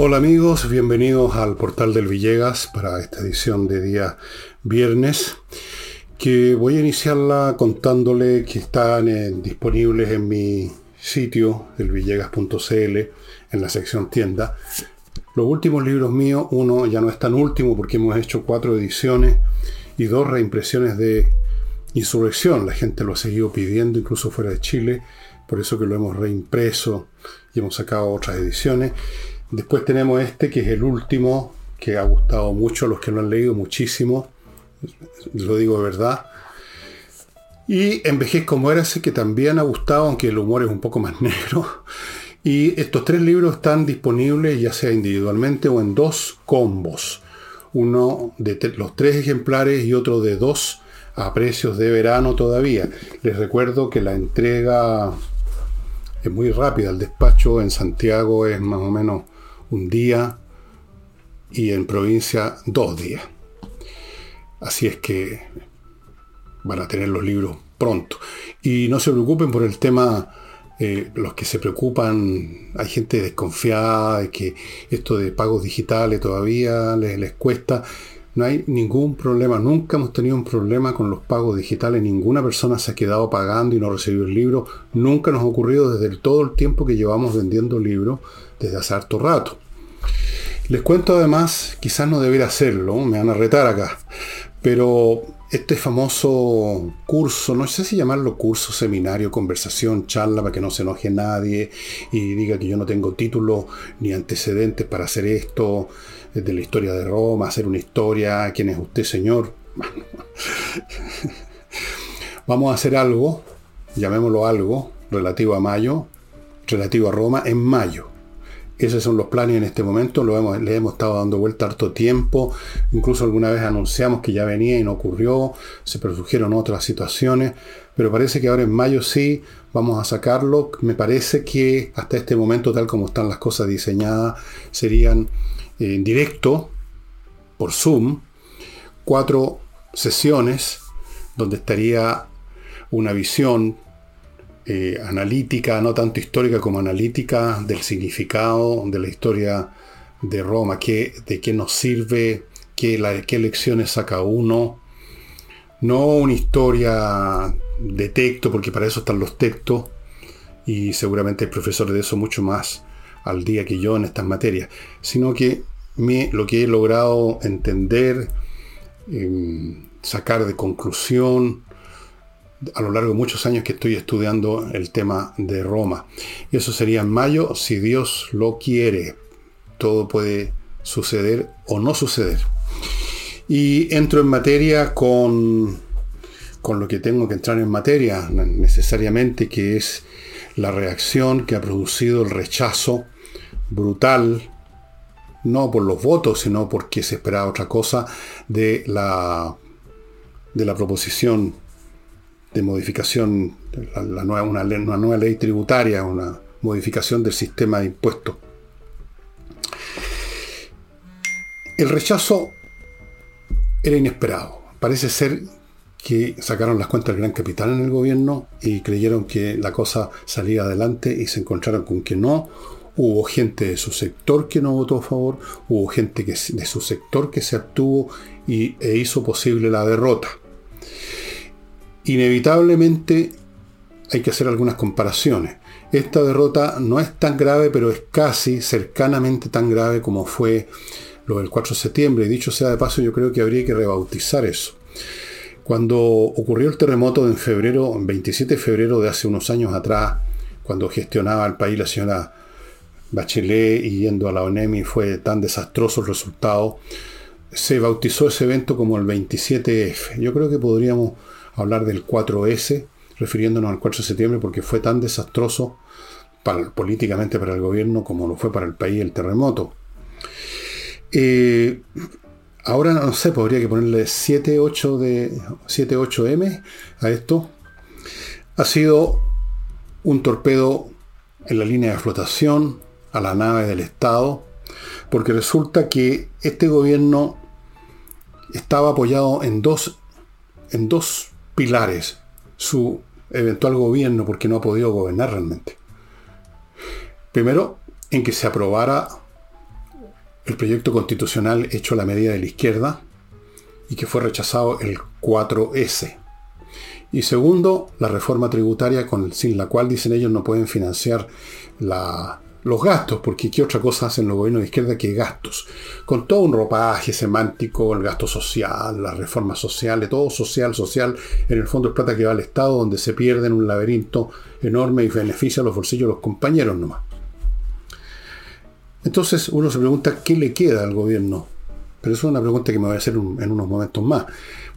Hola amigos, bienvenidos al portal del Villegas para esta edición de día viernes, que voy a iniciarla contándole que están eh, disponibles en mi sitio, elvillegas.cl, en la sección tienda. Los últimos libros míos, uno ya no es tan último porque hemos hecho cuatro ediciones y dos reimpresiones de Insurrección. La gente lo ha seguido pidiendo, incluso fuera de Chile, por eso que lo hemos reimpreso y hemos sacado otras ediciones. Después tenemos este, que es el último, que ha gustado mucho a los que lo han leído, muchísimo. Lo digo de verdad. Y Envejez como ese que también ha gustado, aunque el humor es un poco más negro. Y estos tres libros están disponibles ya sea individualmente o en dos combos. Uno de los tres ejemplares y otro de dos a precios de verano todavía. Les recuerdo que la entrega es muy rápida. El despacho en Santiago es más o menos un día y en provincia dos días. Así es que van a tener los libros pronto. Y no se preocupen por el tema, eh, los que se preocupan, hay gente desconfiada de que esto de pagos digitales todavía les, les cuesta. No hay ningún problema, nunca hemos tenido un problema con los pagos digitales, ninguna persona se ha quedado pagando y no recibido el libro, nunca nos ha ocurrido desde todo el tiempo que llevamos vendiendo libros, desde hace harto rato. Les cuento además, quizás no debería hacerlo, me van a retar acá, pero este famoso curso, no sé si llamarlo curso, seminario, conversación, charla, para que no se enoje nadie y diga que yo no tengo título ni antecedentes para hacer esto, de la historia de Roma, hacer una historia, quién es usted, señor. Vamos a hacer algo, llamémoslo algo, relativo a mayo, relativo a Roma, en mayo. Esos son los planes en este momento, lo hemos, le hemos estado dando vuelta harto tiempo, incluso alguna vez anunciamos que ya venía y no ocurrió, se produjeron otras situaciones, pero parece que ahora en mayo sí vamos a sacarlo. Me parece que hasta este momento, tal como están las cosas diseñadas, serían en directo, por Zoom, cuatro sesiones donde estaría una visión eh, analítica, no tanto histórica como analítica, del significado de la historia de Roma, qué, de qué nos sirve, qué, lecciones saca uno. No una historia de texto, porque para eso están los textos, y seguramente hay profesores de eso mucho más al día que yo en estas materias, sino que lo que he logrado entender, em, sacar de conclusión a lo largo de muchos años que estoy estudiando el tema de Roma. Y eso sería en mayo, si Dios lo quiere. Todo puede suceder o no suceder. Y entro en materia con, con lo que tengo que entrar en materia necesariamente, que es la reacción que ha producido el rechazo brutal no por los votos, sino porque se esperaba otra cosa de la, de la proposición de modificación, la, nueva, una, una, nueva ley tributaria, una modificación del sistema de impuestos. El rechazo era inesperado. Parece ser que sacaron las cuentas del gran capital en el gobierno y creyeron que la cosa salía adelante y se encontraron con que no Hubo gente de su sector que no votó a favor, hubo gente que, de su sector que se abstuvo e hizo posible la derrota. Inevitablemente hay que hacer algunas comparaciones. Esta derrota no es tan grave, pero es casi cercanamente tan grave como fue lo del 4 de septiembre. Y dicho sea de paso, yo creo que habría que rebautizar eso. Cuando ocurrió el terremoto en febrero, en 27 de febrero de hace unos años atrás, cuando gestionaba el país la señora Bachelet y yendo a la ONEMI fue tan desastroso el resultado. Se bautizó ese evento como el 27F. Yo creo que podríamos hablar del 4S, refiriéndonos al 4 de septiembre, porque fue tan desastroso políticamente para el gobierno como lo fue para el país el terremoto. Eh, ahora no sé, podría que ponerle 78 de 78M a esto. Ha sido un torpedo en la línea de flotación, a la nave del Estado, porque resulta que este gobierno estaba apoyado en dos, en dos pilares, su eventual gobierno, porque no ha podido gobernar realmente. Primero, en que se aprobara el proyecto constitucional hecho a la medida de la izquierda y que fue rechazado el 4S. Y segundo, la reforma tributaria con, sin la cual dicen ellos no pueden financiar la, los gastos, porque ¿qué otra cosa hacen los gobiernos de izquierda que gastos? Con todo un ropaje semántico, el gasto social, las reformas sociales, todo social, social, en el fondo es plata que va al Estado, donde se pierde en un laberinto enorme y beneficia a los bolsillos de los compañeros nomás. Entonces uno se pregunta, ¿qué le queda al gobierno? Pero eso es una pregunta que me voy a hacer en unos momentos más.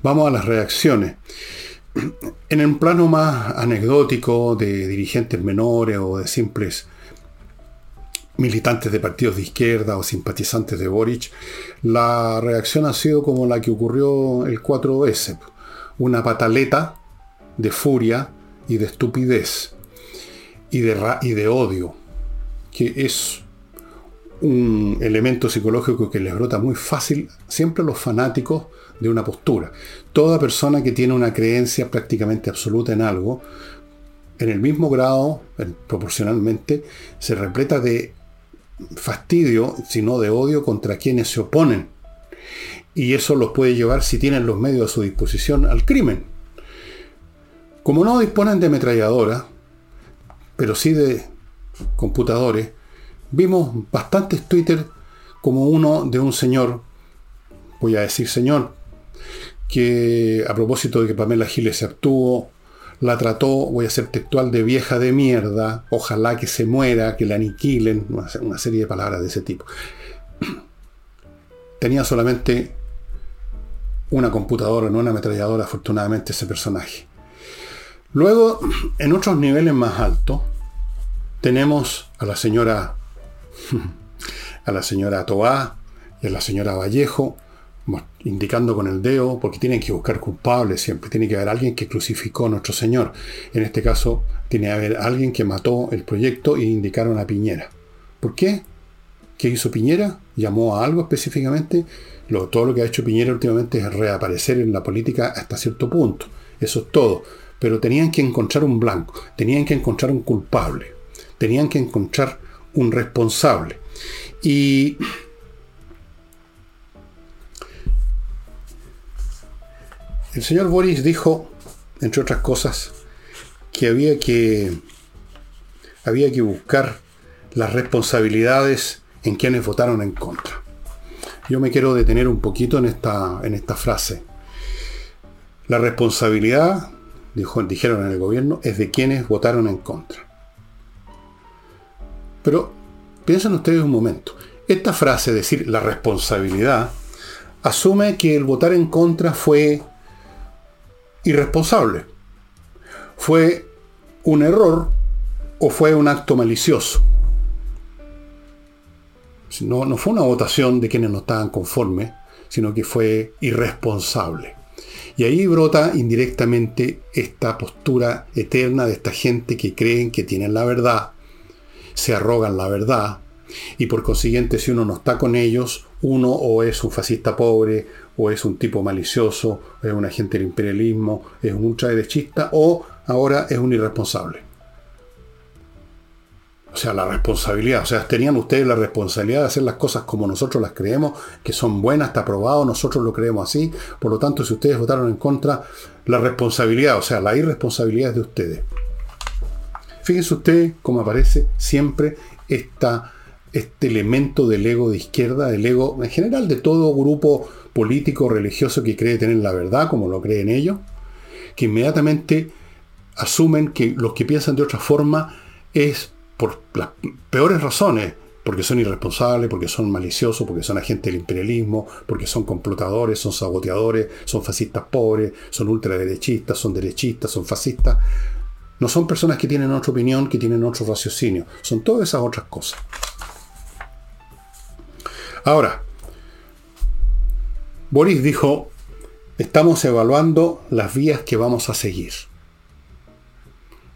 Vamos a las reacciones. En el plano más anecdótico de dirigentes menores o de simples militantes de partidos de izquierda o simpatizantes de Boric, la reacción ha sido como la que ocurrió el 4S, una pataleta de furia y de estupidez y de, y de odio, que es un elemento psicológico que les brota muy fácil siempre a los fanáticos de una postura. Toda persona que tiene una creencia prácticamente absoluta en algo, en el mismo grado, proporcionalmente, se repleta de fastidio, sino de odio contra quienes se oponen. Y eso los puede llevar, si tienen los medios a su disposición, al crimen. Como no disponen de ametralladora, pero sí de computadores, vimos bastantes Twitter como uno de un señor, voy a decir señor, que a propósito de que Pamela Giles se actuó, la trató, voy a ser textual, de vieja de mierda, ojalá que se muera, que la aniquilen, una serie de palabras de ese tipo. Tenía solamente una computadora, no una ametralladora, afortunadamente, ese personaje. Luego, en otros niveles más altos, tenemos a la señora, a la señora Tobá y a la señora Vallejo, indicando con el dedo, porque tienen que buscar culpables siempre, tiene que haber alguien que crucificó a nuestro Señor. En este caso, tiene que haber alguien que mató el proyecto e indicaron a Piñera. ¿Por qué? ¿Qué hizo Piñera? ¿Llamó a algo específicamente? Lo, todo lo que ha hecho Piñera últimamente es reaparecer en la política hasta cierto punto. Eso es todo. Pero tenían que encontrar un blanco, tenían que encontrar un culpable, tenían que encontrar un responsable. Y El señor Boris dijo, entre otras cosas, que había que, había que buscar las responsabilidades en quienes votaron en contra. Yo me quiero detener un poquito en esta, en esta frase. La responsabilidad, dijo, dijeron en el gobierno, es de quienes votaron en contra. Pero piensen ustedes un momento. Esta frase, decir la responsabilidad, asume que el votar en contra fue irresponsable. ¿Fue un error o fue un acto malicioso? No, no fue una votación de quienes no estaban conformes, sino que fue irresponsable. Y ahí brota indirectamente esta postura eterna de esta gente que creen que tienen la verdad, se arrogan la verdad, y por consiguiente si uno no está con ellos, uno o es un fascista pobre, o es un tipo malicioso, es un agente del imperialismo, es un ultraderechista, o ahora es un irresponsable. O sea, la responsabilidad. O sea, tenían ustedes la responsabilidad de hacer las cosas como nosotros las creemos, que son buenas, está aprobado, nosotros lo creemos así. Por lo tanto, si ustedes votaron en contra, la responsabilidad, o sea, la irresponsabilidad es de ustedes. Fíjense usted cómo aparece siempre esta este elemento del ego de izquierda, del ego en general de todo grupo político religioso que cree tener la verdad, como lo creen ellos, que inmediatamente asumen que los que piensan de otra forma es por las peores razones, porque son irresponsables, porque son maliciosos, porque son agentes del imperialismo, porque son complotadores, son saboteadores, son fascistas pobres, son ultraderechistas, son derechistas, son fascistas. No son personas que tienen otra opinión, que tienen otro raciocinio, son todas esas otras cosas. Ahora, Boris dijo, estamos evaluando las vías que vamos a seguir.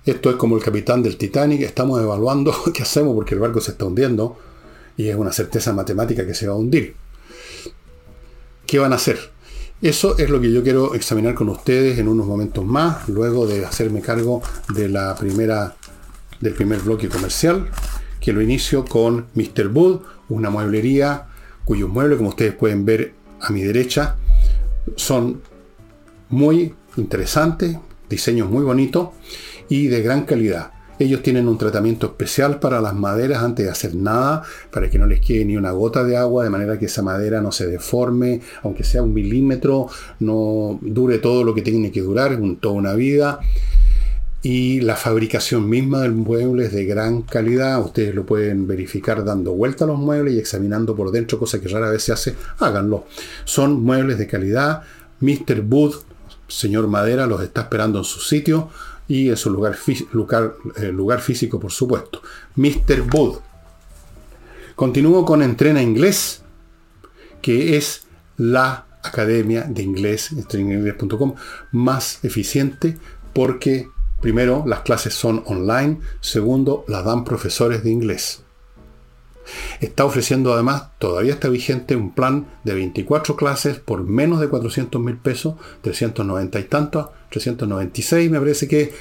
Esto es como el capitán del Titanic, estamos evaluando qué hacemos porque el barco se está hundiendo y es una certeza matemática que se va a hundir. ¿Qué van a hacer? Eso es lo que yo quiero examinar con ustedes en unos momentos más, luego de hacerme cargo de la primera, del primer bloque comercial, que lo inicio con Mr. Wood, una mueblería cuyos muebles, como ustedes pueden ver a mi derecha, son muy interesantes, diseños muy bonitos y de gran calidad. Ellos tienen un tratamiento especial para las maderas antes de hacer nada, para que no les quede ni una gota de agua, de manera que esa madera no se deforme, aunque sea un milímetro, no dure todo lo que tiene que durar, toda una vida. Y la fabricación misma del mueble es de gran calidad. Ustedes lo pueden verificar dando vuelta a los muebles y examinando por dentro, cosa que rara vez se hace. Háganlo. Son muebles de calidad. Mr. Wood, señor Madera, los está esperando en su sitio y en su lugar, lugar, eh, lugar físico, por supuesto. Mr. Bud. Continúo con Entrena Inglés, que es la academia de inglés, entrenainglés.com, más eficiente porque, primero, las clases son online, segundo, las dan profesores de inglés. Está ofreciendo además, todavía está vigente, un plan de 24 clases por menos de 400 mil pesos, 390 y tantos, 396 me parece que,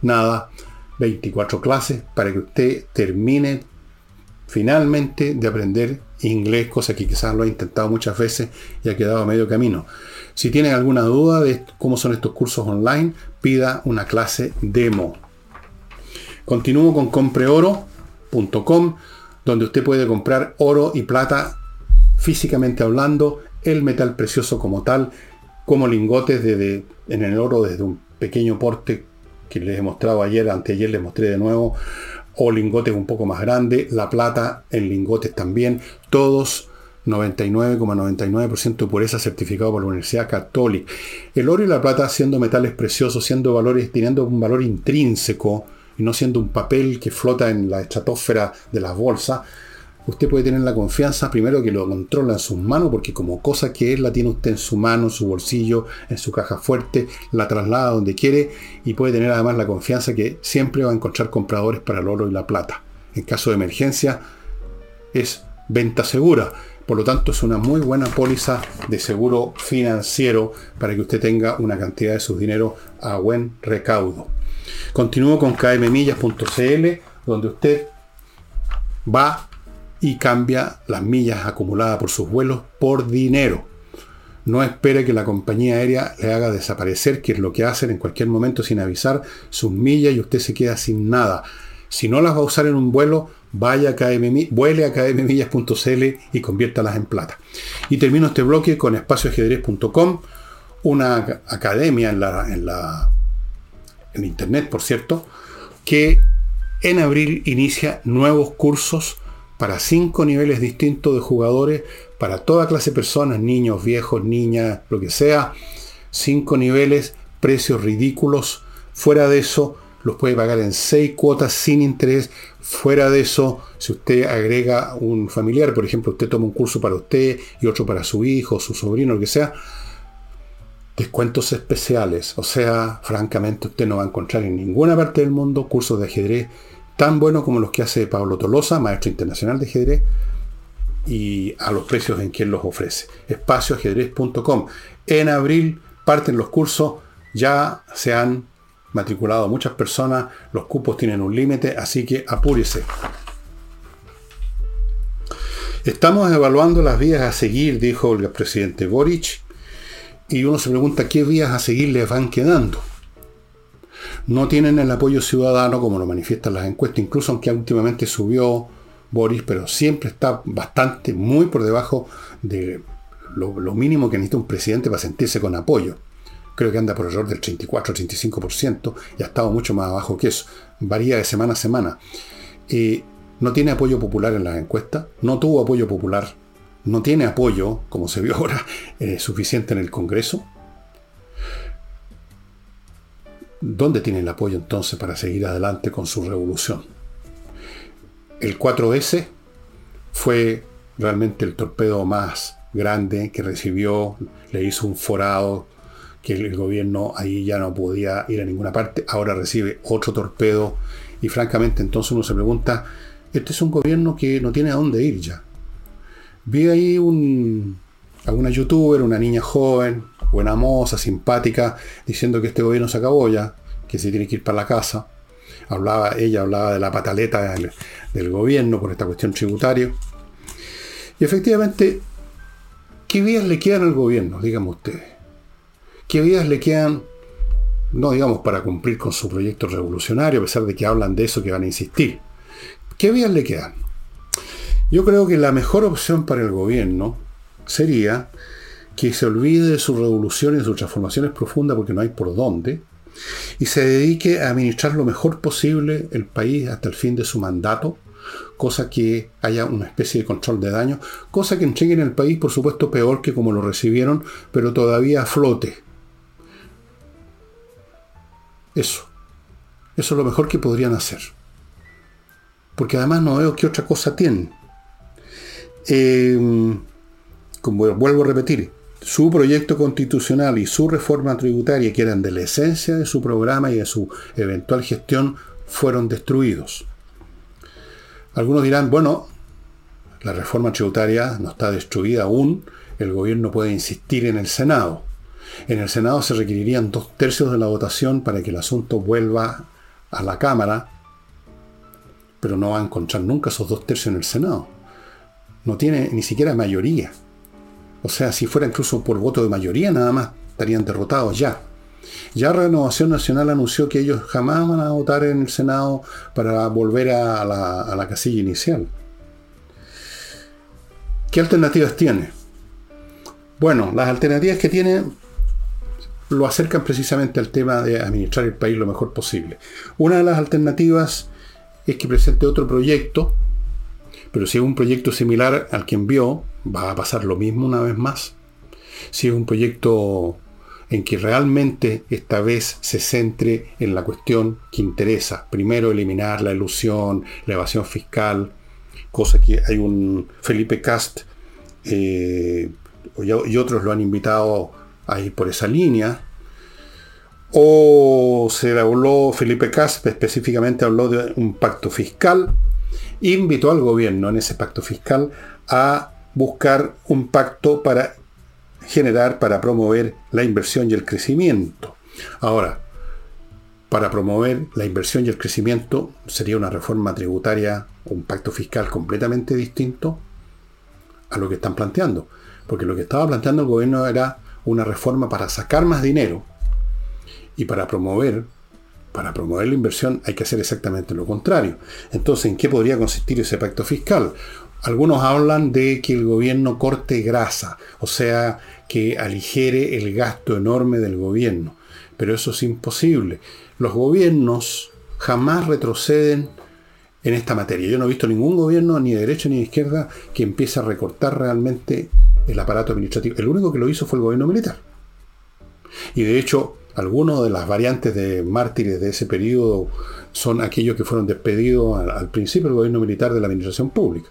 nada, 24 clases para que usted termine finalmente de aprender inglés, cosa que quizás lo ha intentado muchas veces y ha quedado a medio camino. Si tienen alguna duda de cómo son estos cursos online, pida una clase demo. Continúo con compreoro.com donde usted puede comprar oro y plata físicamente hablando, el metal precioso como tal, como lingotes de, en el oro desde un pequeño porte que les he mostrado ayer, anteayer les mostré de nuevo, o lingotes un poco más grandes, la plata en lingotes también, todos 99,99% de pureza certificado por la Universidad Católica. El oro y la plata siendo metales preciosos, siendo valores, teniendo un valor intrínseco, y no siendo un papel que flota en la estratosfera de las bolsas, usted puede tener la confianza primero que lo controla en sus manos, porque como cosa que es la tiene usted en su mano, en su bolsillo, en su caja fuerte, la traslada donde quiere y puede tener además la confianza que siempre va a encontrar compradores para el oro y la plata. En caso de emergencia es venta segura. Por lo tanto, es una muy buena póliza de seguro financiero para que usted tenga una cantidad de su dinero a buen recaudo. Continúo con kmmillas.cl, donde usted va y cambia las millas acumuladas por sus vuelos por dinero. No espere que la compañía aérea le haga desaparecer, que es lo que hacen en cualquier momento sin avisar, sus millas y usted se queda sin nada. Si no las va a usar en un vuelo, vaya a KM, vuele a kmmillas.cl y conviértalas en plata. Y termino este bloque con espacioajedrez.com, una academia en la, en la en internet, por cierto, que en abril inicia nuevos cursos para cinco niveles distintos de jugadores, para toda clase de personas, niños, viejos, niñas, lo que sea. Cinco niveles, precios ridículos. Fuera de eso, los puede pagar en seis cuotas sin interés. Fuera de eso, si usted agrega un familiar, por ejemplo, usted toma un curso para usted y otro para su hijo, su sobrino, lo que sea, descuentos especiales. O sea, francamente usted no va a encontrar en ninguna parte del mundo cursos de ajedrez tan buenos como los que hace Pablo Tolosa, maestro internacional de ajedrez, y a los precios en que él los ofrece. Espacioajedrez.com. En abril parten los cursos, ya se han matriculado muchas personas, los cupos tienen un límite, así que apúrese. Estamos evaluando las vías a seguir, dijo el presidente Boric, y uno se pregunta qué vías a seguir les van quedando. No tienen el apoyo ciudadano como lo manifiestan las encuestas, incluso aunque últimamente subió Boris, pero siempre está bastante, muy por debajo de lo, mínimo que necesita un presidente para sentirse con apoyo. Creo que anda por error del 34-35% y ha estado mucho más abajo que eso. Varía de semana a semana. Eh, no tiene apoyo popular en las encuestas, no tuvo apoyo popular no tiene apoyo, como se vio ahora, eh, suficiente en el Congreso. ¿Dónde tiene el apoyo entonces para seguir adelante con su revolución? El 4S fue realmente el torpedo más grande que recibió, le hizo un forado que el gobierno ahí ya no podía ir a ninguna parte, ahora recibe otro torpedo y francamente entonces uno se pregunta, este es un gobierno que no tiene a dónde ir ya. Vi ahí un, a una youtuber, una niña joven, buena moza, simpática, diciendo que este gobierno se acabó ya, que se tiene que ir para la casa. Hablaba, ella hablaba de la pataleta del, gobierno por esta cuestión tributaria. Y efectivamente, ¿qué vías le quedan al gobierno? Díganme ustedes. ¿Qué vías le quedan, no digamos para cumplir con su proyecto revolucionario, a pesar de que hablan de eso, que van a insistir? ¿Qué vías le quedan? Yo creo que la mejor opción para el gobierno sería que se olvide de sus revoluciones y sus transformaciones profundas porque no hay por dónde, y se dedique a administrar lo mejor posible el país hasta el fin de su mandato, cosa que haya una especie de control de daño, cosa que entreguen el país, por supuesto, peor que como lo recibieron, pero todavía a flote. Eso. Eso es lo mejor que podrían hacer. Porque además no veo qué otra cosa tienen. Eh, como vuelvo a repetir, su proyecto constitucional y su reforma tributaria, que eran de la esencia de su programa y de su eventual gestión, fueron destruidos. Algunos dirán, bueno, la reforma tributaria no está destruida aún, el gobierno puede insistir en el Senado. En el Senado se requerirían dos tercios de la votación para que el asunto vuelva a la Cámara, pero no va a encontrar nunca esos dos tercios en el Senado. No tiene ni siquiera mayoría. O sea, si fuera incluso por voto de mayoría, nada más estarían derrotados ya. Ya Renovación Nacional anunció que ellos jamás van a votar en el Senado para volver a la, casilla inicial. ¿Qué alternativas tiene? Bueno, las alternativas que tiene lo acercan precisamente al tema de administrar el país lo mejor posible. Una de las alternativas es que presente otro proyecto, pero si es un proyecto similar al que envió, va a pasar lo mismo una vez más. Si es un proyecto en que realmente esta vez se centre en la cuestión que interesa. Primero eliminar la ilusión, la evasión fiscal, cosa que hay un Felipe Cast eh, y otros lo han invitado a ir por esa línea. O se habló, Felipe Cast específicamente habló de un pacto fiscal, invitó al gobierno en ese pacto fiscal a buscar un pacto para generar, para promover la inversión y el crecimiento. Ahora, para promover la inversión y el crecimiento sería una reforma tributaria, un pacto fiscal completamente distinto a lo que están planteando. Porque lo que estaba planteando el gobierno era una reforma para sacar más dinero y para promover para promover la inversión hay que hacer exactamente lo contrario. Entonces, ¿en qué podría consistir ese pacto fiscal? Algunos hablan de que el gobierno corte grasa, o sea, que aligere el gasto enorme del gobierno. Pero eso es imposible. Los gobiernos jamás retroceden en esta materia. Yo no he visto ningún gobierno, ni de derecha ni de izquierda, que empiece a recortar realmente el aparato administrativo. El único que lo hizo fue el gobierno militar. Y de hecho, algunas de las variantes de mártires de ese periodo son aquellos que fueron despedidos al, al principio del gobierno militar de la administración pública.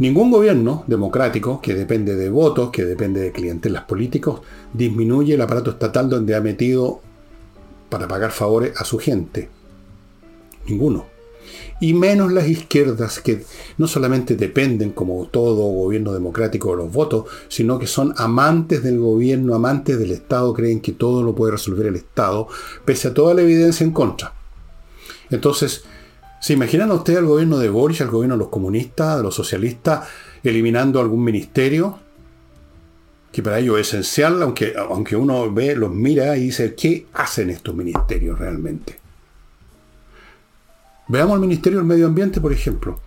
Ningún gobierno democrático, que depende de votos, que depende de clientelas políticos, disminuye el aparato estatal donde ha metido para pagar favores a su gente. Ninguno. Y menos las izquierdas, que no solamente dependen, como todo gobierno democrático, de los votos, sino que son amantes del gobierno, amantes del Estado, creen que todo lo puede resolver el Estado, pese a toda la evidencia en contra. Entonces, ¿Se imaginan ustedes al gobierno de Boris, al gobierno de los comunistas, de los socialistas, eliminando algún ministerio? Que para ello es esencial, aunque, aunque uno ve, los mira y dice, ¿qué hacen estos ministerios realmente? Veamos el Ministerio del Medio Ambiente, por ejemplo,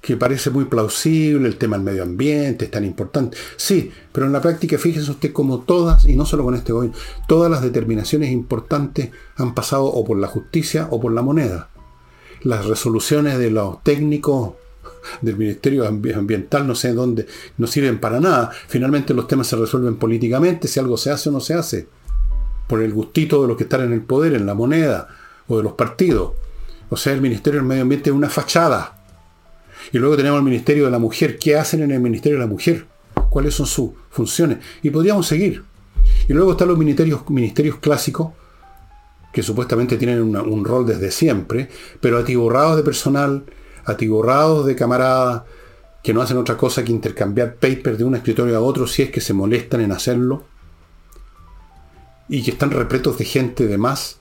que parece muy plausible, el tema del medio ambiente es tan importante. Sí, pero en la práctica fíjense usted como todas, y no solo con este gobierno, todas las determinaciones importantes han pasado o por la justicia o por la moneda las resoluciones de los técnicos del Ministerio Ambiental no sé dónde, no sirven para nada. Finalmente los temas se resuelven políticamente, si algo se hace o no se hace, por el gustito de los que están en el poder, en la moneda o de los partidos. O sea, el Ministerio del Medio Ambiente es una fachada. Y luego tenemos el Ministerio de la Mujer. ¿Qué hacen en el Ministerio de la Mujer? ¿Cuáles son sus funciones? Y podríamos seguir. Y luego están los ministerios, ministerios clásicos, que supuestamente tienen un rol desde siempre, pero atiborrados de personal, atiborrados de camaradas, que no hacen otra cosa que intercambiar papers de un escritorio a otro si es que se molestan en hacerlo, y que están repletos de gente de más.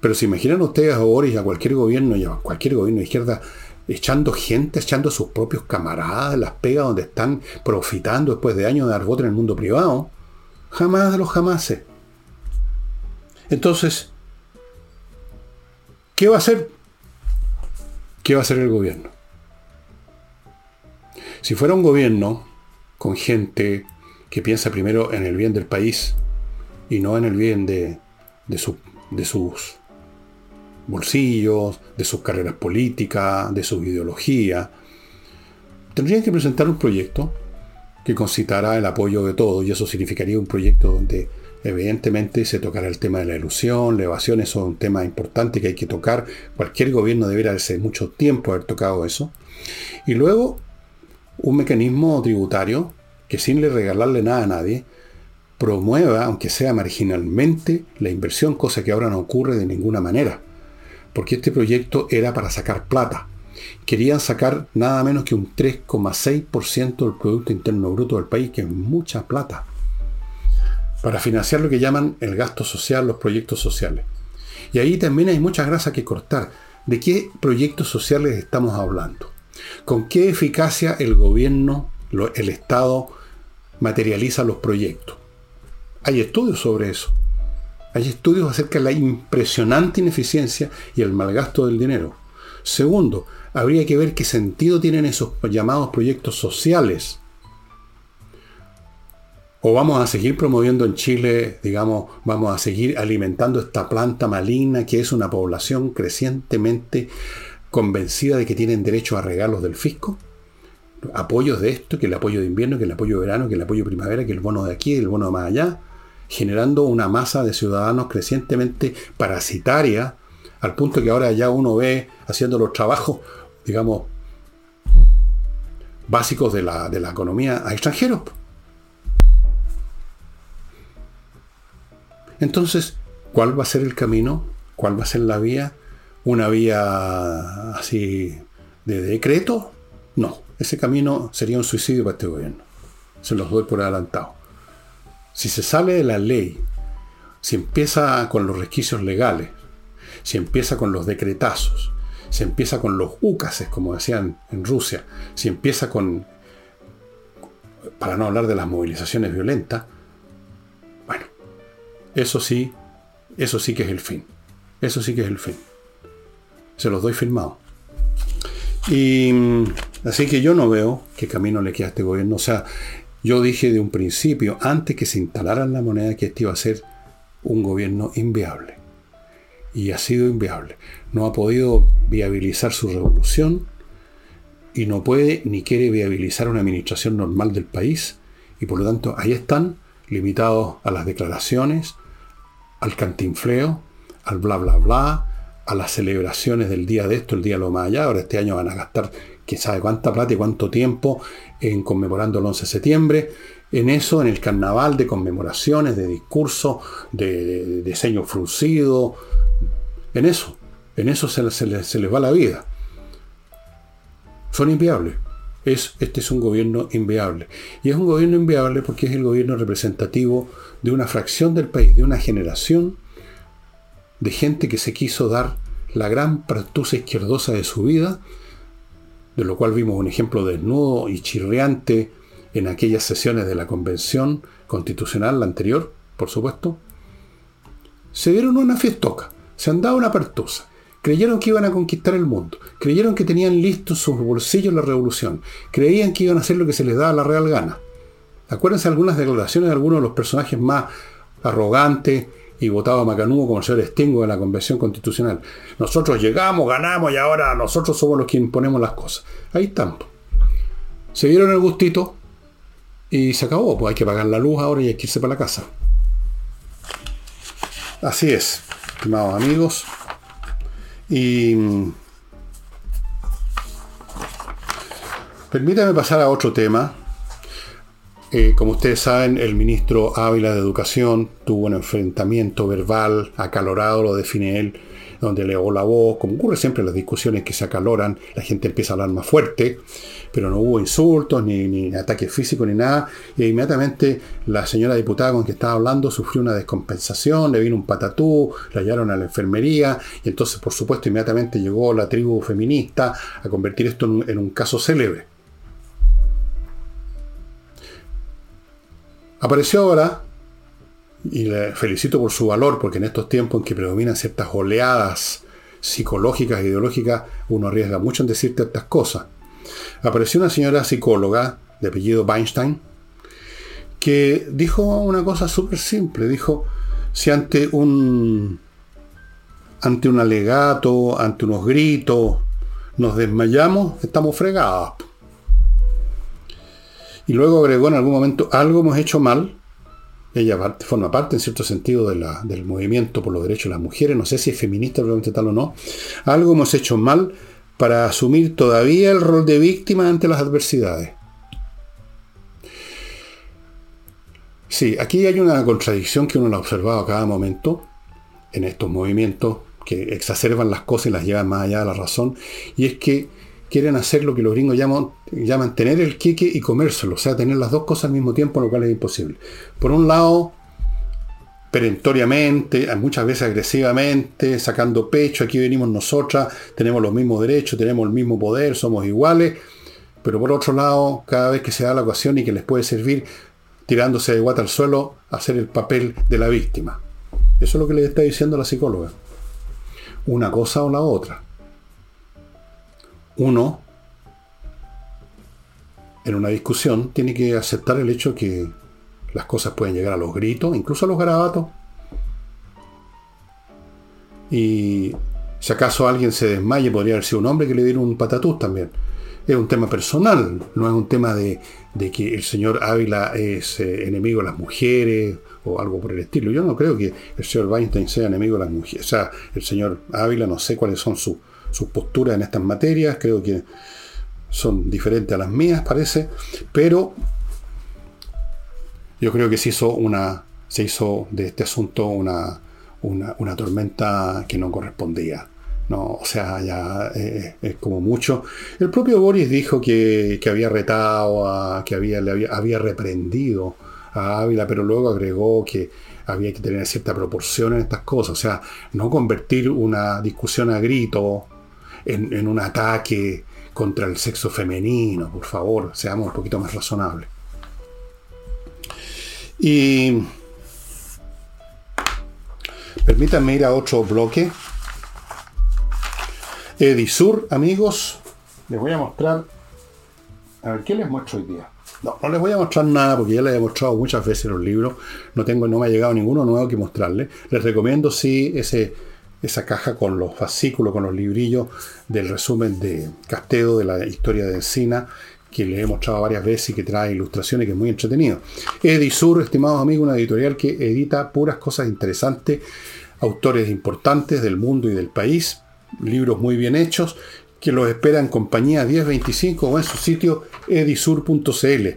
Pero si imaginan ustedes a Boris, a cualquier gobierno y a cualquier gobierno de izquierda, echando gente, echando a sus propios camaradas, las pegas donde están profitando después de años de dar voto en el mundo privado. Jamás de los jamases. Entonces, ¿qué va a hacer? ¿Qué va a el gobierno? Si fuera un gobierno con gente que piensa primero en el bien del país y no en el bien de, de, sus bolsillos, de sus carreras políticas, de su ideología, tendrían que presentar un proyecto que concitara el apoyo de todos y eso significaría un proyecto donde evidentemente se tocará el tema de la ilusión, la evasión, eso es un tema importante que hay que tocar. Cualquier gobierno debería hace mucho tiempo haber tocado eso. Y luego un mecanismo tributario que sin le regalarle nada a nadie, promueva, aunque sea marginalmente, la inversión, cosa que ahora no ocurre de ninguna manera. Porque este proyecto era para sacar plata. Querían sacar nada menos que un 3,6% del Producto Interno Bruto del país, que es mucha plata para financiar lo que llaman el gasto social, los proyectos sociales. Y ahí también hay mucha grasa que cortar. ¿De qué proyectos sociales estamos hablando? ¿Con qué eficacia el gobierno, el Estado, materializa los proyectos? Hay estudios sobre eso. Hay estudios acerca de la impresionante ineficiencia y el malgasto del dinero. Segundo, habría que ver qué sentido tienen esos llamados proyectos sociales o vamos a seguir promoviendo en Chile, digamos, vamos a seguir alimentando esta planta maligna que es una población crecientemente convencida de que tienen derecho a regalos del fisco. Apoyos de esto, que el apoyo de invierno, que el apoyo de verano, que el apoyo de primavera, que el bono de aquí, el bono de más allá, generando una masa de ciudadanos crecientemente parasitaria, al punto que ahora ya uno ve haciendo los trabajos, digamos, básicos de la, de la economía a extranjeros. Entonces, ¿cuál va a ser el camino? ¿Cuál va a ser la vía? ¿Una vía así de decreto? No, ese camino sería un suicidio para este gobierno. Se los doy por adelantado. Si se sale de la ley, si empieza con los resquicios legales, si empieza con los decretazos, si empieza con los ucases, como decían en Rusia, si empieza con, para no hablar de las movilizaciones violentas, eso sí, eso sí que es el fin. Eso sí que es el fin. Se los doy firmado. Y mm, así que yo no veo qué camino le queda a este gobierno. O sea, yo dije de un principio, antes que se instalara la moneda, que este iba a ser un gobierno inviable. Y ha sido inviable. No ha podido viabilizar su revolución y no puede ni quiere viabilizar una administración normal del país. Y por lo tanto, ahí están, limitados a las declaraciones, al cantinfleo, al bla bla bla, a las celebraciones del día de esto, el día de lo más allá. Ahora este año van a gastar quién sabe cuánta plata y cuánto tiempo en conmemorando el 11 de septiembre. En eso, en el carnaval de conmemoraciones, de discursos, de, diseño fruncido. En eso, en eso se, les, se les va la vida. Son inviables. Es, este es un gobierno inviable. Y es un gobierno inviable porque es el gobierno representativo de una fracción del país, de una generación de gente que se quiso dar la gran partusa izquierdosa de su vida, de lo cual vimos un ejemplo desnudo y chirriante en aquellas sesiones de la convención constitucional, la anterior, por supuesto, se dieron una fiestoca, se han dado una partusa, creyeron que iban a conquistar el mundo, creyeron que tenían listos sus bolsillos la revolución, creían que iban a hacer lo que se les daba la real gana. Acuérdense algunas declaraciones de algunos de los personajes más arrogantes y votados a macanudo como el señor Stingo de la Convención Constitucional. Nosotros llegamos, ganamos y ahora nosotros somos los que imponemos las cosas. Ahí están. Se dieron el gustito y se acabó. Pues hay que pagar la luz ahora y hay que irse para la casa. Así es, estimados amigos. Y permítame pasar a otro tema. Eh, como ustedes saben, el ministro Ávila de Educación tuvo un enfrentamiento verbal acalorado, lo define él, donde elevó la voz, como ocurre siempre en las discusiones que se acaloran, la gente empieza a hablar más fuerte, pero no hubo insultos, ni, ataques físicos, ni nada, y inmediatamente la señora diputada con que estaba hablando sufrió una descompensación, le vino un patatú, la llevaron a la enfermería, y entonces, por supuesto, inmediatamente llegó la tribu feminista a convertir esto en un caso célebre. Apareció ahora, y le felicito por su valor, porque en estos tiempos en que predominan ciertas oleadas psicológicas e ideológicas, uno arriesga mucho en decirte estas cosas. Apareció una señora psicóloga de apellido Weinstein, que dijo una cosa súper simple. Dijo, si ante un, ante un alegato, ante unos gritos, nos desmayamos, estamos fregados. Y luego agregó en algún momento, algo hemos hecho mal. Ella forma parte, en cierto sentido, del movimiento por los derechos de las mujeres. No sé si es feminista probablemente tal o no. Algo hemos hecho mal para asumir todavía el rol de víctima ante las adversidades. Sí, aquí hay una contradicción que uno la ha observado a cada momento en estos movimientos que exacerban las cosas y las llevan más allá de la razón, y es que quieren hacer lo que los gringos llaman, llaman tener el queque y comérselo, o sea, tener las dos cosas al mismo tiempo, lo cual es imposible. Por un lado, perentoriamente, muchas veces agresivamente, sacando pecho, aquí venimos nosotras, tenemos los mismos derechos, tenemos el mismo poder, somos iguales, pero por otro lado, cada vez que se da la ocasión y que les puede servir, tirándose de guata al suelo, hacer el papel de la víctima. Eso es lo que le está diciendo la psicóloga. Una cosa o la otra uno, en una discusión, tiene que aceptar el hecho que las cosas pueden llegar a los gritos, incluso a los garabatos. Y si acaso alguien se desmaye, podría haber sido un hombre que le diera un patatús también. Es un tema personal, no es un tema de, que el señor Ávila es eh, enemigo de las mujeres o algo por el estilo. Yo no creo que el señor Weinstein sea enemigo de las mujeres. O sea, el señor Ávila no sé cuáles son sus sus posturas en estas materias, creo que son diferentes a las mías, parece, pero yo creo que se hizo una se hizo de este asunto una, una, tormenta que no correspondía. No, o sea, ya eh, es como mucho. El propio Boris dijo que, había retado, a, que había, le había, había reprendido a Ávila, pero luego agregó que había que tener cierta proporción en estas cosas. O sea, no convertir una discusión a grito en, un ataque contra el sexo femenino, por favor, seamos un poquito más razonables. Y permítanme ir a otro bloque. Edisur, amigos, les voy a mostrar. A ver, ¿qué les muestro hoy día? No, no les voy a mostrar nada porque ya les he mostrado muchas veces los libros. No tengo, no me ha llegado ninguno nuevo que mostrarles. Les recomiendo sí ese esa caja con los fascículos, con los librillos del resumen de Castedo de la historia de Encina, que le he mostrado varias veces y que trae ilustraciones, que es muy entretenido. Edisur, estimados amigos, una editorial que edita puras cosas interesantes, autores importantes del mundo y del país, libros muy bien hechos, que los espera en compañía 1025 o en su sitio edisur.cl.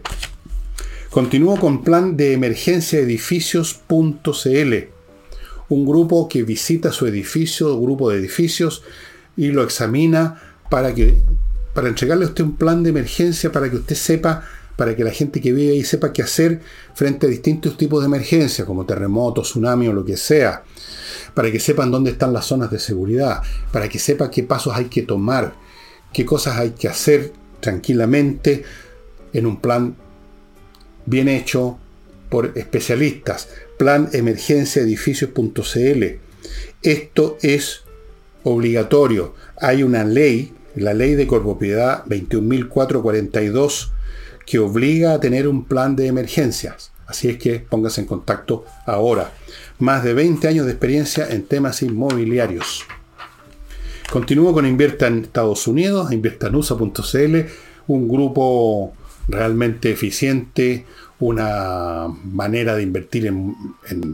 Continúo con plan de emergencia edificios.cl un grupo que visita su edificio, grupo de edificios, y lo examina para que para entregarle a usted un plan de emergencia para que usted sepa, para que la gente que vive ahí sepa qué hacer frente a distintos tipos de emergencias, como terremotos, tsunami o lo que sea, para que sepan dónde están las zonas de seguridad, para que sepa qué pasos hay que tomar, qué cosas hay que hacer tranquilamente en un plan bien hecho por especialistas, planemergenciaedificios.cl. Esto es obligatorio. Hay una ley, la ley de corpropiedad 21.442, que obliga a tener un plan de emergencias. Así es que póngase en contacto ahora. Más de 20 años de experiencia en temas inmobiliarios. Continúo con Invierta en Estados Unidos, inviertanusa.cl, un grupo realmente eficiente, una manera de invertir en,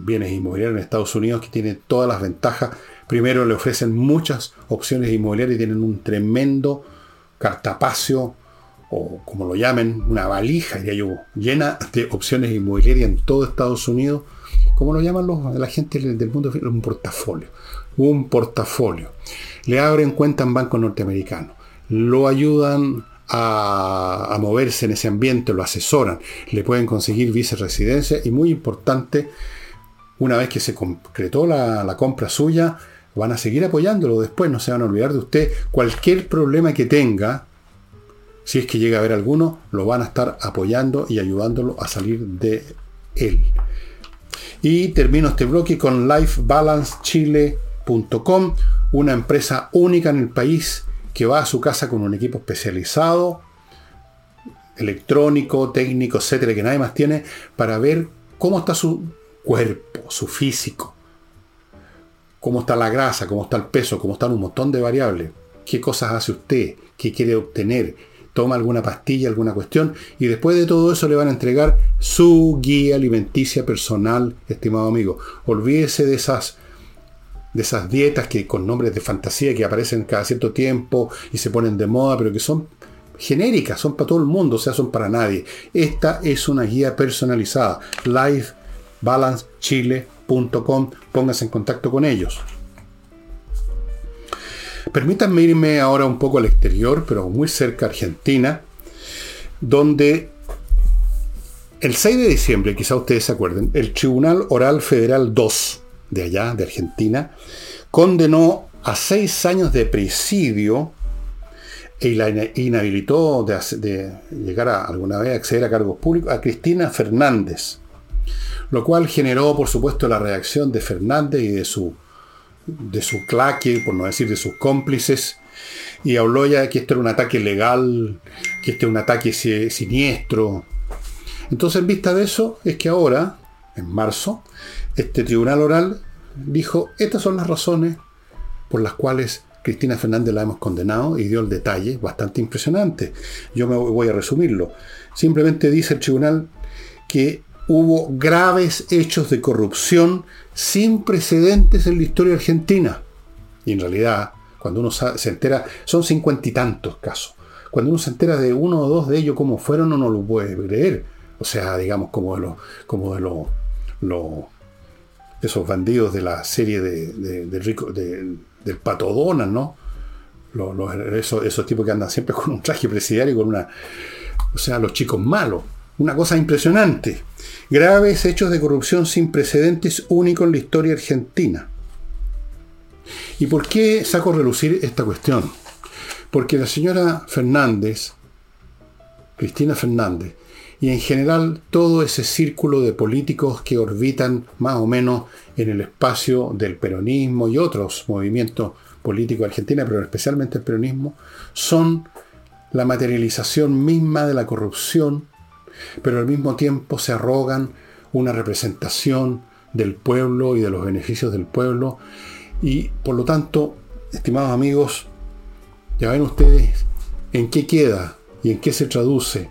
bienes inmobiliarios en Estados Unidos que tiene todas las ventajas. Primero le ofrecen muchas opciones inmobiliarias y tienen un tremendo cartapacio o como lo llamen, una valija, diría yo, llena de opciones inmobiliarias en todo Estados Unidos. ¿cómo lo llaman los, la gente del mundo? Un portafolio. Un portafolio. Le abren cuenta en bancos norteamericanos. Lo ayudan a, moverse en ese ambiente, lo asesoran, le pueden conseguir viceresidencia y muy importante, una vez que se concretó la, la compra suya, van a seguir apoyándolo después, no se van a olvidar de usted. Cualquier problema que tenga, si es que llega a haber alguno, lo van a estar apoyando y ayudándolo a salir de él. Y termino este bloque con lifebalancechile.com, una empresa única en el país que va a su casa con un equipo especializado, electrónico, técnico, etcétera, que nadie más tiene, para ver cómo está su cuerpo, su físico, cómo está la grasa, cómo está el peso, cómo están un montón de variables, qué cosas hace usted, qué quiere obtener, toma alguna pastilla, alguna cuestión, y después de todo eso le van a entregar su guía alimenticia personal, estimado amigo. Olvídese de esas de esas dietas que con nombres de fantasía que aparecen cada cierto tiempo y se ponen de moda, pero que son genéricas, son para todo el mundo, o sea, son para nadie. Esta es una guía personalizada. lifebalancechile.com, póngase en contacto con ellos. Permítanme irme ahora un poco al exterior, pero muy cerca a Argentina, donde el 6 de diciembre, quizá ustedes se acuerden, el Tribunal Oral Federal 2 de allá, de Argentina, condenó a seis años de presidio y la inhabilitó de, llegar a alguna vez a acceder a cargos públicos a Cristina Fernández, lo cual generó, por supuesto, la reacción de Fernández y de su, de su claque, por no decir de sus cómplices, y habló ya que esto era un ataque legal, que este era un ataque siniestro. Entonces, en vista de eso, es que ahora, en marzo, este tribunal oral dijo, estas son las razones por las cuales Cristina Fernández la hemos condenado y dio el detalle bastante impresionante. Yo me voy a resumirlo. Simplemente dice el tribunal que hubo graves hechos de corrupción sin precedentes en la historia argentina. Y en realidad, cuando uno se entera, son cincuenta y tantos casos. Cuando uno se entera de uno o dos de ellos, cómo fueron, uno no lo puede creer. O sea, digamos, como de los, como de los, esos bandidos de la serie de, rico, del Pato Donald, ¿no? esos, tipos que andan siempre con un traje presidiario y con una... O sea, los chicos malos. Una cosa impresionante. Graves hechos de corrupción sin precedentes únicos en la historia argentina. ¿Y por qué saco a relucir esta cuestión? Porque la señora Fernández, Cristina Fernández, y en general todo ese círculo de políticos que orbitan más o menos en el espacio del peronismo y otros movimientos políticos de Argentina, pero especialmente el peronismo, son la materialización misma de la corrupción, pero al mismo tiempo se arrogan una representación del pueblo y de los beneficios del pueblo. Y por lo tanto, estimados amigos, ya ven ustedes en qué queda y en qué se traduce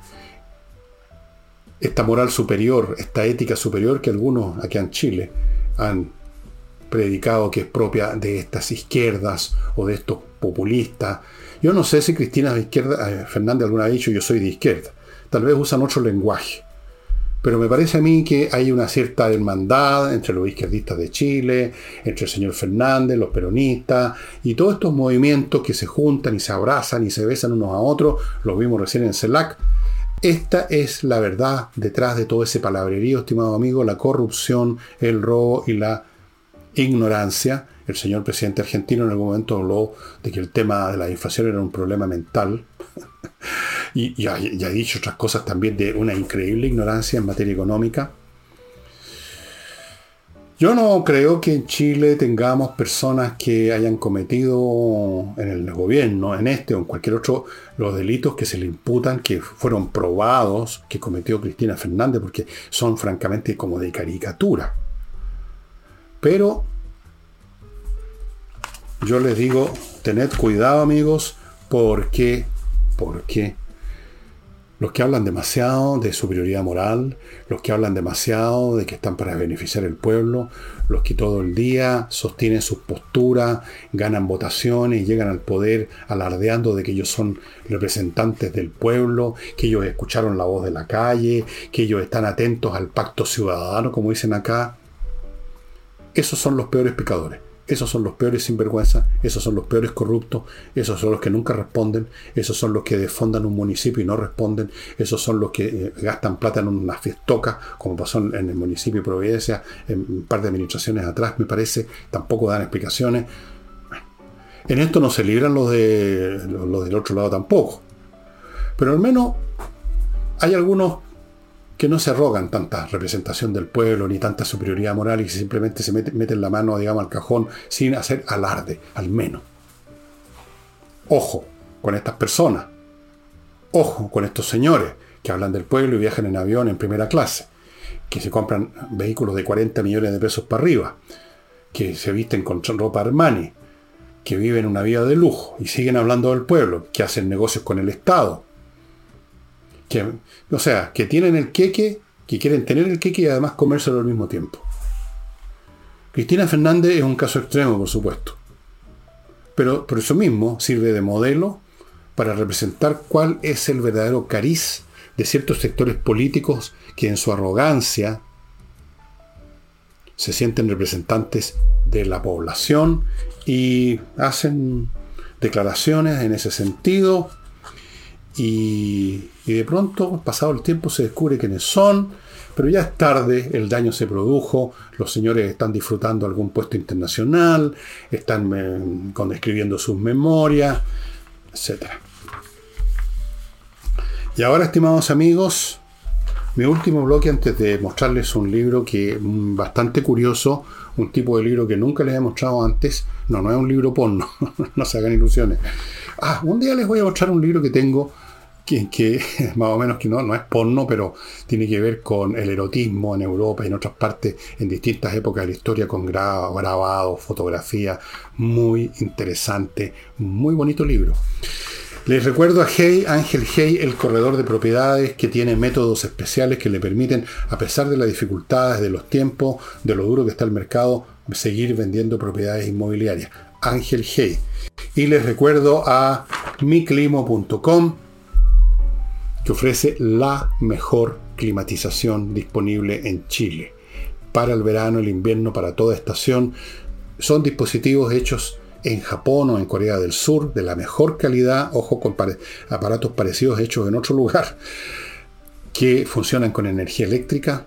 esta moral superior, esta ética superior que algunos aquí en Chile han predicado que es propia de estas izquierdas o de estos populistas. Yo no sé si Cristina de izquierda, eh, Fernández alguna ha dicho yo soy de izquierda. Tal vez usan otro lenguaje. Pero me parece a mí que hay una cierta hermandad entre los izquierdistas de Chile, entre el señor Fernández, los peronistas, y todos estos movimientos que se juntan y se abrazan y se besan unos a otros, los vimos recién en CELAC, esta es la verdad detrás de todo ese palabrerío, estimado amigo, la corrupción, el robo y la ignorancia. El señor presidente argentino en algún momento habló de que el tema de la inflación era un problema mental. y, ha dicho otras cosas también de una increíble ignorancia en materia económica. Yo no creo que en Chile tengamos personas que hayan cometido en el gobierno, en este o en cualquier otro, los delitos que se le imputan, que fueron probados, que cometió Cristina Fernández, porque son francamente como de caricatura. Pero yo les digo, tened cuidado amigos, porque, porque los que hablan demasiado de superioridad moral, los que hablan demasiado de que están para beneficiar al pueblo, los que todo el día sostienen sus posturas, ganan votaciones llegan al poder alardeando de que ellos son representantes del pueblo, que ellos escucharon la voz de la calle, que ellos están atentos al pacto ciudadano, como dicen acá. Esos son los peores pecadores. Esos son los peores sinvergüenza, esos son los peores corruptos, esos son los que nunca responden, esos son los que defondan un municipio y no responden, esos son los que eh, gastan plata en una fiestoca, como pasó en el municipio de Providencia, en un par de administraciones atrás, me parece, tampoco dan explicaciones. En esto no se libran los, de, los del otro lado tampoco. Pero al menos hay algunos que no se arrogan tanta representación del pueblo ni tanta superioridad moral y que simplemente se meten, la mano, digamos, al cajón sin hacer alarde, al menos. Ojo con estas personas. Ojo con estos señores que hablan del pueblo y viajan en avión en primera clase, que se compran vehículos de 40 millones de pesos para arriba, que se visten con ropa Armani, que viven una vida de lujo y siguen hablando del pueblo, que hacen negocios con el Estado, o sea, que tienen el queque, que quieren tener el queque y además comérselo al mismo tiempo. Cristina Fernández es un caso extremo, por supuesto. Pero por eso mismo sirve de modelo para representar cuál es el verdadero cariz de ciertos sectores políticos que en su arrogancia se sienten representantes de la población y hacen declaraciones en ese sentido y, de pronto, pasado el tiempo, se descubre quiénes son, pero ya es tarde, el daño se produjo, los señores están disfrutando algún puesto internacional, están eh, escribiendo sus memorias, etc. Y ahora, estimados amigos, mi último bloque antes de mostrarles un libro que mm, bastante curioso, un tipo de libro que nunca les he mostrado antes. No, no es un libro porno, no se hagan ilusiones. Ah, un día les voy a mostrar un libro que tengo que, más o menos que no, no es porno, pero tiene que ver con el erotismo en Europa y en otras partes, en distintas épocas de la historia, con grabado, fotografía, muy interesante, muy bonito libro. Les recuerdo a Hey, Ángel Hey, el corredor de propiedades que tiene métodos especiales que le permiten, a pesar de las dificultades de los tiempos, de lo duro que está el mercado, seguir vendiendo propiedades inmobiliarias. Ángel Hey. Y les recuerdo a miclimo.com que ofrece la mejor climatización disponible en Chile. Para el verano, el invierno, para toda estación. Son dispositivos hechos en Japón o en Corea del Sur, de la mejor calidad, ojo con aparatos parecidos hechos en otro lugar, que funcionan con energía eléctrica,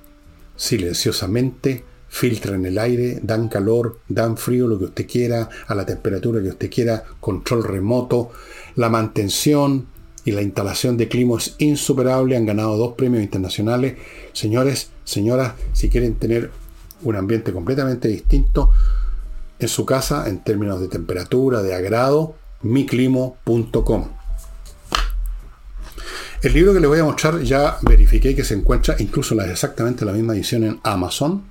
silenciosamente, filtran el aire, dan calor, dan frío, lo que usted quiera, a la temperatura que usted quiera, control remoto, la mantención, y la instalación de clima es insuperable. Han ganado dos premios internacionales. Señores, señoras, si quieren tener un ambiente completamente distinto en su casa en términos de temperatura, de agrado, miclimo.com. El libro que les voy a mostrar ya verifiqué que se encuentra incluso la, exactamente la misma edición en Amazon.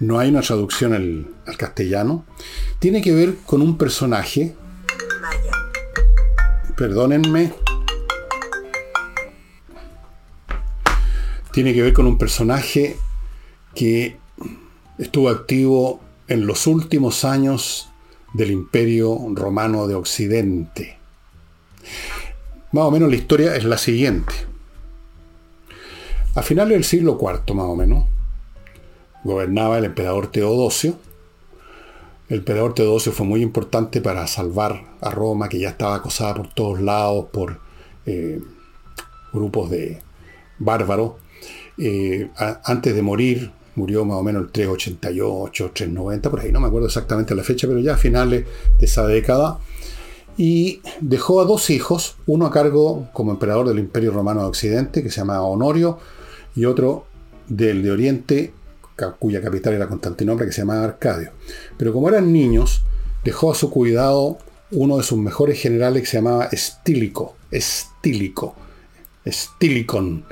No hay una traducción al, castellano. Tiene que ver con un personaje perdónenme, tiene que ver con un personaje que estuvo activo en los últimos años del Imperio Romano de Occidente. Más o menos la historia es la siguiente. A finales del siglo IV, más o menos, gobernaba el emperador Teodosio, el emperador Teodosio fue muy importante para salvar a Roma, que ya estaba acosada por todos lados por eh, grupos de bárbaros. Eh, antes de morir, murió más o menos el 388, 390, por ahí no me acuerdo exactamente la fecha, pero ya a finales de esa década. Y dejó a dos hijos, uno a cargo como emperador del Imperio Romano de Occidente, que se llamaba Honorio, y otro del de Oriente, cuya capital era Constantinopla, que se llamaba Arcadio. Pero como eran niños, dejó a su cuidado uno de sus mejores generales que se llamaba Estílico, Estílico, Estilicon.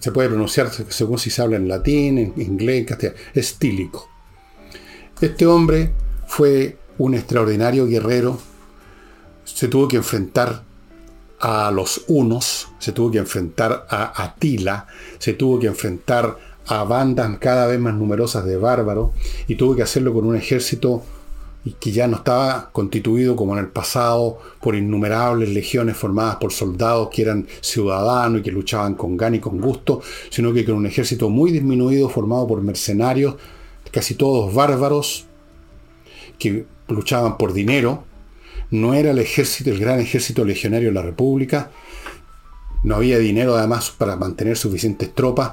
Se puede pronunciar según si se habla en latín, en inglés, en castellano. Estílico. Este hombre fue un extraordinario guerrero. Se tuvo que enfrentar a los unos, se tuvo que enfrentar a Atila, se tuvo que enfrentar a bandas cada vez más numerosas de bárbaros y tuvo que hacerlo con un ejército que ya no estaba constituido como en el pasado por innumerables legiones formadas por soldados que eran ciudadanos y que luchaban con gan y con gusto, sino que con un ejército muy disminuido formado por mercenarios casi todos bárbaros, que luchaban por dinero, no era el ejército, el gran ejército legionario de la República, no había dinero además para mantener suficientes tropas,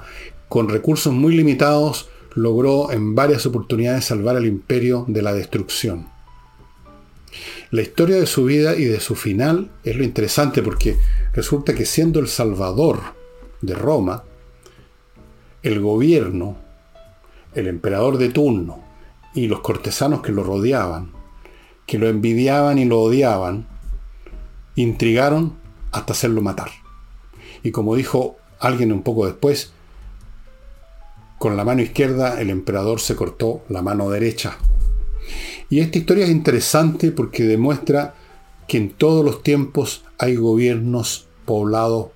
con recursos muy limitados logró en varias oportunidades salvar al imperio de la destrucción. La historia de su vida y de su final es lo interesante porque resulta que siendo el salvador de Roma, el gobierno, el emperador de turno y los cortesanos que lo rodeaban, que lo envidiaban y lo odiaban, intrigaron hasta hacerlo matar. Y como dijo alguien un poco después, con la mano izquierda el emperador se cortó la mano derecha. Y esta historia es interesante porque demuestra que en todos los tiempos hay gobiernos poblados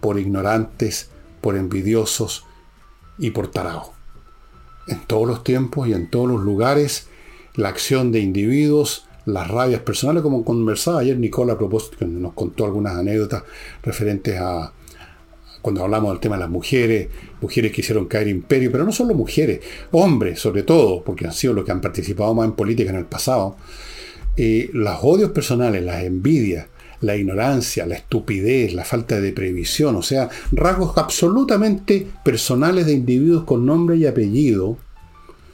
por ignorantes, por envidiosos y por tarados. En todos los tiempos y en todos los lugares, la acción de individuos, las rabias personales, como conversaba ayer Nicola a propósito, que nos contó algunas anécdotas referentes a, cuando hablamos del tema de las mujeres, mujeres que hicieron caer imperio, pero no solo mujeres, hombres sobre todo, porque han sido los que han participado más en política en el pasado, eh, los odios personales, las envidias, la ignorancia, la estupidez, la falta de previsión, o sea, rasgos absolutamente personales de individuos con nombre y apellido,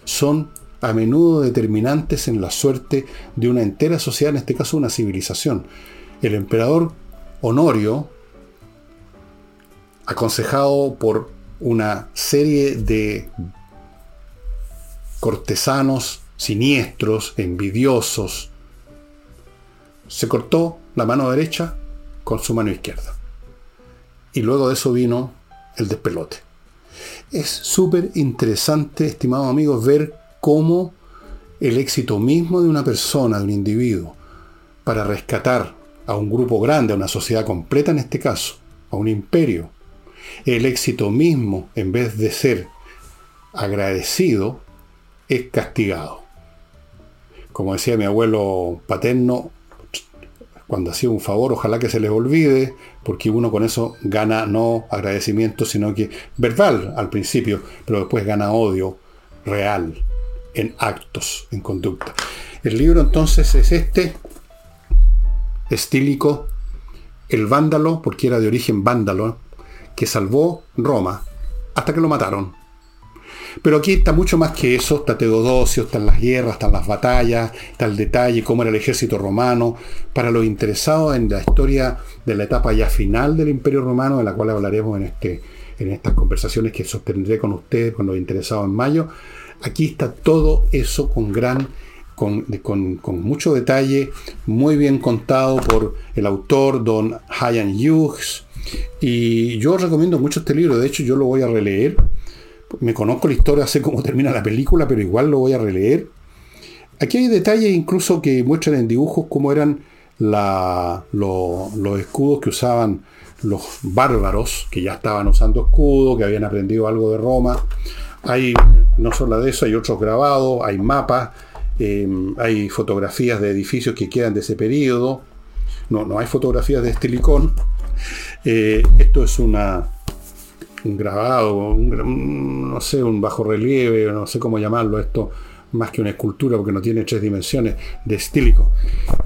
son a menudo determinantes en la suerte de una entera sociedad, en este caso una civilización. El emperador Honorio, aconsejado por una serie de cortesanos siniestros, envidiosos, se cortó la mano derecha con su mano izquierda. Y luego de eso vino el despelote. Es súper interesante, estimados amigos, ver cómo el éxito mismo de una persona, de un individuo, para rescatar a un grupo grande, a una sociedad completa en este caso, a un imperio, el éxito mismo, en vez de ser agradecido, es castigado. Como decía mi abuelo paterno, cuando hacía un favor, ojalá que se les olvide, porque uno con eso gana no agradecimiento, sino que verbal al principio, pero después gana odio real, en actos, en conducta. El libro entonces es este, estílico, el vándalo, porque era de origen vándalo, que salvó Roma hasta que lo mataron. Pero aquí está mucho más que eso, está Teodosio, están las guerras, están las batallas, está el detalle, cómo era el ejército romano, para los interesados en la historia de la etapa ya final del Imperio Romano, de la cual hablaremos en, este, en estas conversaciones que sostendré con ustedes, con los interesados en mayo. Aquí está todo eso con gran, con, con mucho detalle, muy bien contado por el autor, don Hayan Hughes, y yo recomiendo mucho este libro, de hecho yo lo voy a releer. Me conozco la historia, sé cómo termina la película, pero igual lo voy a releer. Aquí hay detalles incluso que muestran en dibujos cómo eran los escudos que usaban los bárbaros, que ya estaban usando escudos, que habían aprendido algo de Roma. Hay, no solo de eso, hay otros grabados, hay mapas, em, hay fotografías de edificios que quedan de ese periodo. No, no hay fotografías de estilicón, eh, esto es un grabado, no sé, un bajo relieve, no sé cómo llamarlo esto, más que una escultura porque no tiene tres dimensiones, de estílico.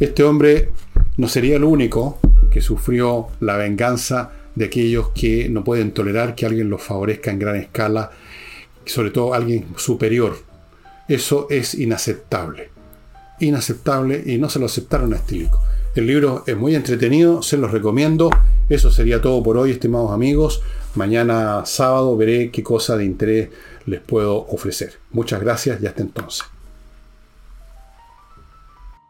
Este hombre no sería el único que sufrió la venganza de aquellos que no pueden tolerar que alguien los favorezca en gran escala, sobre todo alguien superior. Eso es inaceptable. Inaceptable y no se lo aceptaron a Estílico. El libro es muy entretenido, se los recomiendo. Eso sería todo por hoy, estimados amigos. Mañana sábado veré qué cosa de interés les puedo ofrecer. Muchas gracias y hasta entonces.